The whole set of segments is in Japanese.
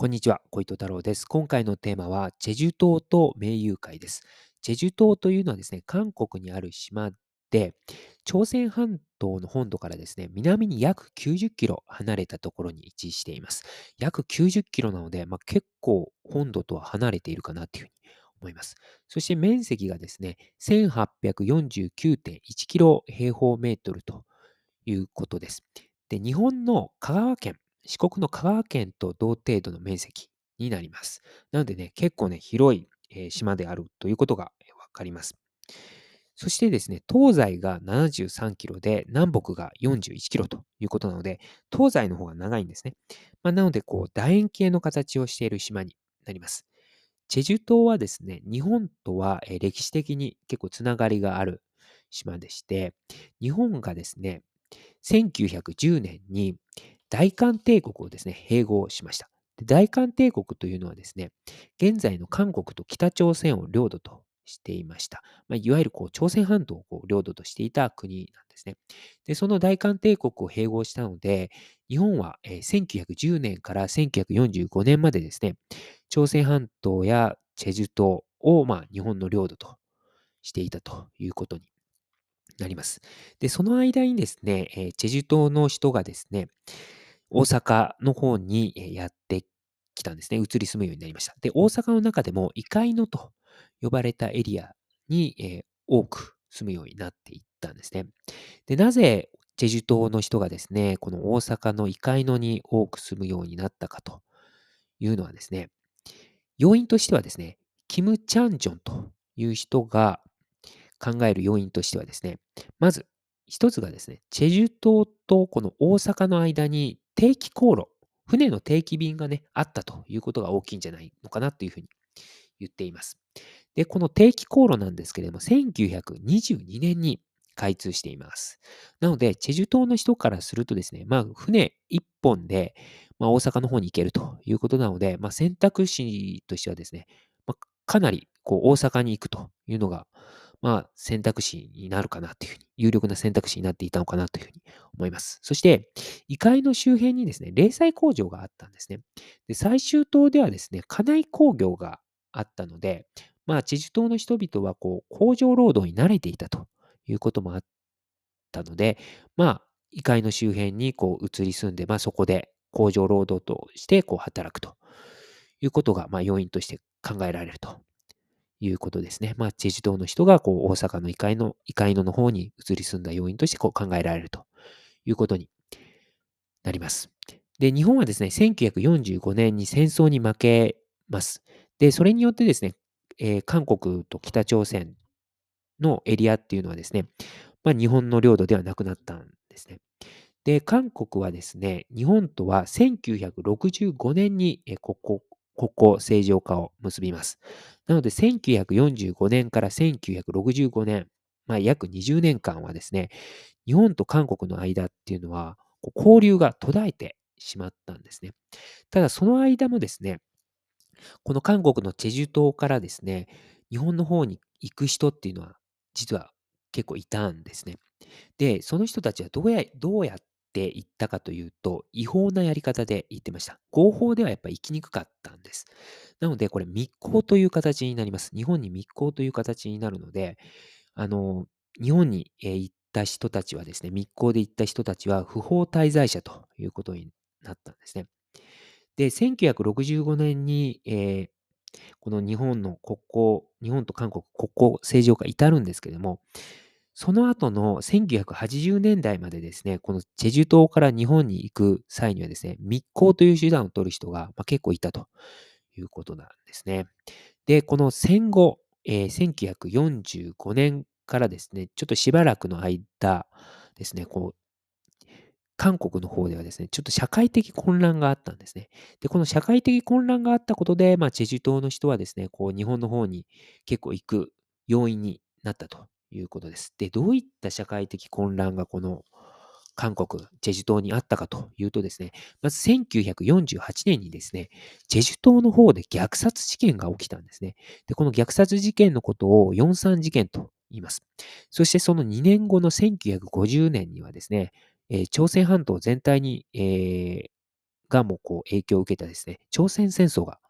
こんにちは、小糸太郎です。今回のテーマは、チェジュ島と盟友会です。チェジュ島というのはですね、韓国にある島で、朝鮮半島の本土からですね、南に約90キロ離れたところに位置しています。約90キロなので、まあ、結構本土とは離れているかなというふうに思います。そして面積がですね、1849.1キロ平方メートルということです。で、日本の香川県、四国の香川県と同程度の面積になります。なのでね、結構ね、広い、島であるということがわかります。そしてですね、東西が73キロで、南北が41キロということなので、東西の方が長いんですね。まあ、なので、こう、楕円形の形をしている島になります。チェジュ島はですね、日本とは歴史的に結構つながりがある島でして、日本がですね、1910年に大韓帝国をですね、併合しました。大韓帝国というのはですね、現在の韓国と北朝鮮を領土としていました。まあ、いわゆるこう朝鮮半島をこう領土としていた国なんですね。で、その大韓帝国を併合したので、日本は1910年から1945年までですね、朝鮮半島やチェジュ島をまあ日本の領土としていたということになります。で、その間にですね、チェジュ島の人がですね、大阪の方にやってきたんですね。移り住むようになりました。で、大阪の中でも、異界のと呼ばれたエリアに、え多く住むようになっていったんですね。で、なぜチェジュ島の人がですね、この大阪の異界のに多く住むようになったかというのはですね、要因としてはですね、キム・チャンジョンという人が考える要因としてはですね、まず一つがですね、チェジュ島とこの大阪の間に定期航路、船の定期便がね、あったということが大きいんじゃないのかなというふうに言っています。で、この定期航路なんですけれども、1922年に開通しています。なので、チェジュ島の人からするとですね、まあ、船1本で、まあ、大阪の方に行けるということなので、まあ、選択肢としてはですね、まあ、かなりこう大阪に行くというのが、まあ、選択肢になるかなというふうに、有力な選択肢になっていたのかなというふうに思います。そして、異界の周辺にですね、零細工場があったんですね。で、最終島ではですね、家内工業があったので、まあ、チェジュ島の人々は、こう、工場労働に慣れていたということもあったので、まあ、異界の周辺にこう移り住んで、まあ、そこで工場労働としてこう働くということが、まあ、要因として考えられるということですね。まあ、チェジ島の人がこう大阪の異界の、異界のの方に移り住んだ要因としてこう考えられるということになります。で、日本はですね、1945年に戦争に負けます。で、それによってですね、えー、韓国と北朝鮮のエリアっていうのはですね、まあ、日本の領土ではなくなったんですね。で、韓国はですね、日本とは1965年に国交国交正常化を結びます。なので、1945年から1965年、まあ、約20年間はですね、日本と韓国の間っていうのは、交流が途絶えてしまったんですね。ただ、その間もですね、この韓国のチェジュ島からですね、日本の方に行く人っていうのは、実は結構いたんですね。で、その人たちはどうやどうやって行ったかというと、違法なやり方で行ってました。合法ではやっぱ行きにくかったんです。なので、これ密航という形になります。日本に密航という形になるので、あの、日本に行った人たちはですね、密航で行った人たちは不法滞在者ということになったんですね。で、1965年に、えー、この日本の国交、日本と韓国国交正常化至るんですけども、その後の1980年代までですね、このチェジュ島から日本に行く際にはですね、密航という手段を取る人が結構いたということなんですね。で、この戦後、えー、1945年からですね、ちょっとしばらくの間ですね、こう、韓国の方ではですね、ちょっと社会的混乱があったんですね。で、この社会的混乱があったことで、まあ、チェジュ島の人はですね、こう、日本の方に結構行く要因になったということです。で、どういった社会的混乱がこの韓国、チェジュ島にあったかというとですね、まず1948年にですね、チェジュ島の方で虐殺事件が起きたんですね。で、この虐殺事件のことを43事件と言います。そしてその2年後の1950年にはですね、えー、朝鮮半島全体に、えー、がもうこう影響を受けたですね、朝鮮戦争が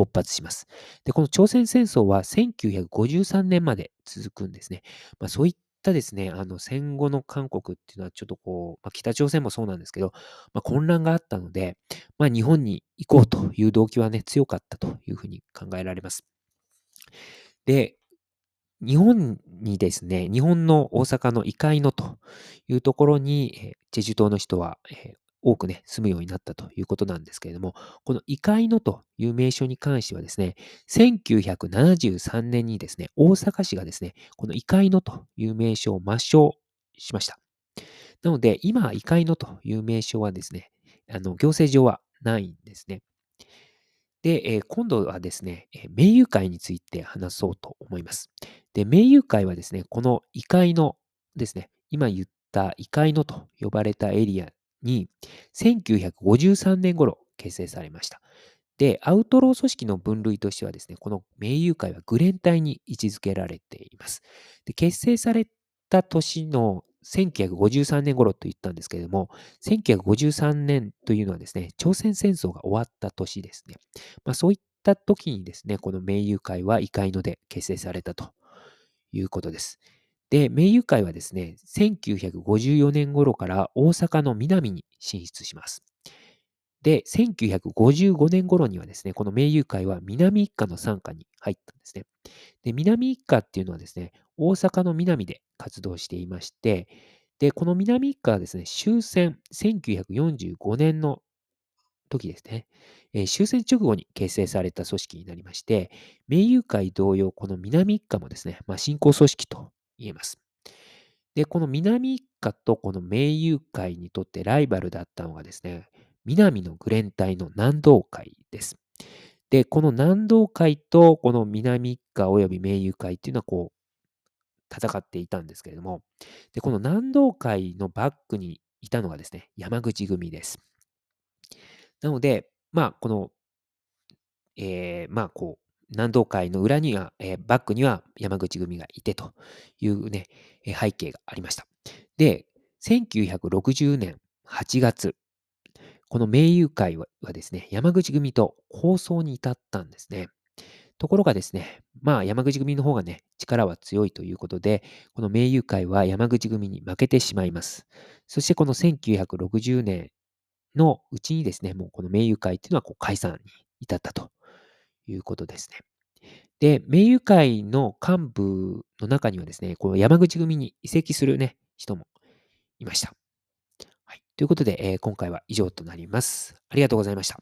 勃発します。で、この朝鮮戦争は1953年まで続くんですね。まあ、そういったですね、あの戦後の韓国っていうのはちょっとこう、まあ、北朝鮮もそうなんですけど、まあ、混乱があったので、まあ、日本に行こうという動機はね、強かったというふうに考えられます。で、日本にですね、日本の大阪の異界のというところに、チェジュ島の人は、多くね、住むようになったということなんですけれども、この異界のという名称に関してはですね、1973年にですね、大阪市がですね、この異界のという名称を抹消しました。なので、今、異界のという名称はですね、あの行政上はないんですね。で、えー、今度はですね、名友会について話そうと思います。で、名友会はですね、この異界のですね、今言った異界のと呼ばれたエリアに、1953年頃結成されました。で、アウトロー組織の分類としてはですね、この名友会はグレン隊に位置づけられています。で結成された年の1953年頃と言ったんですけれども、1953年というのはですね、朝鮮戦争が終わった年ですね。まあ、そういった時にですね、この名友会は異界ので結成されたということです。で、名友会はですね、1954年頃から大阪の南に進出します。で、1955年頃にはですね、この名友会は南一家の傘下に入ったんですね。で、南一家っていうのはですね、大阪の南で活動していまして、で、この南一家はですね、終戦1945年の時ですね、えー、終戦直後に結成された組織になりまして、名友会同様、この南一家もですね、まあ、新興組織と言えます。で、この南一家とこの名友会にとってライバルだったのがですね、南のグレン隊の南道会です。で、この南道会とこの南一家及び名友会っていうのはこう、戦っていたんですけれども、で、この南道会のバックにいたのがですね、山口組です。なので、まあ、この、えー、まあ、こう、南道会の裏には、えー、バックには山口組がいてというね、え背景がありました。で、1960年8月、この名友会はですね、山口組と構想に至ったんですね。ところがですね、まあ山口組の方がね、力は強いということで、この名友会は山口組に負けてしまいます。そしてこの1960年のうちにですね、もうこの名友会っていうのはこう解散に至ったということですね。で、名誉会の幹部の中にはですね、この山口組に移籍するね、人もいました。はい。ということで、えー、今回は以上となります。ありがとうございました。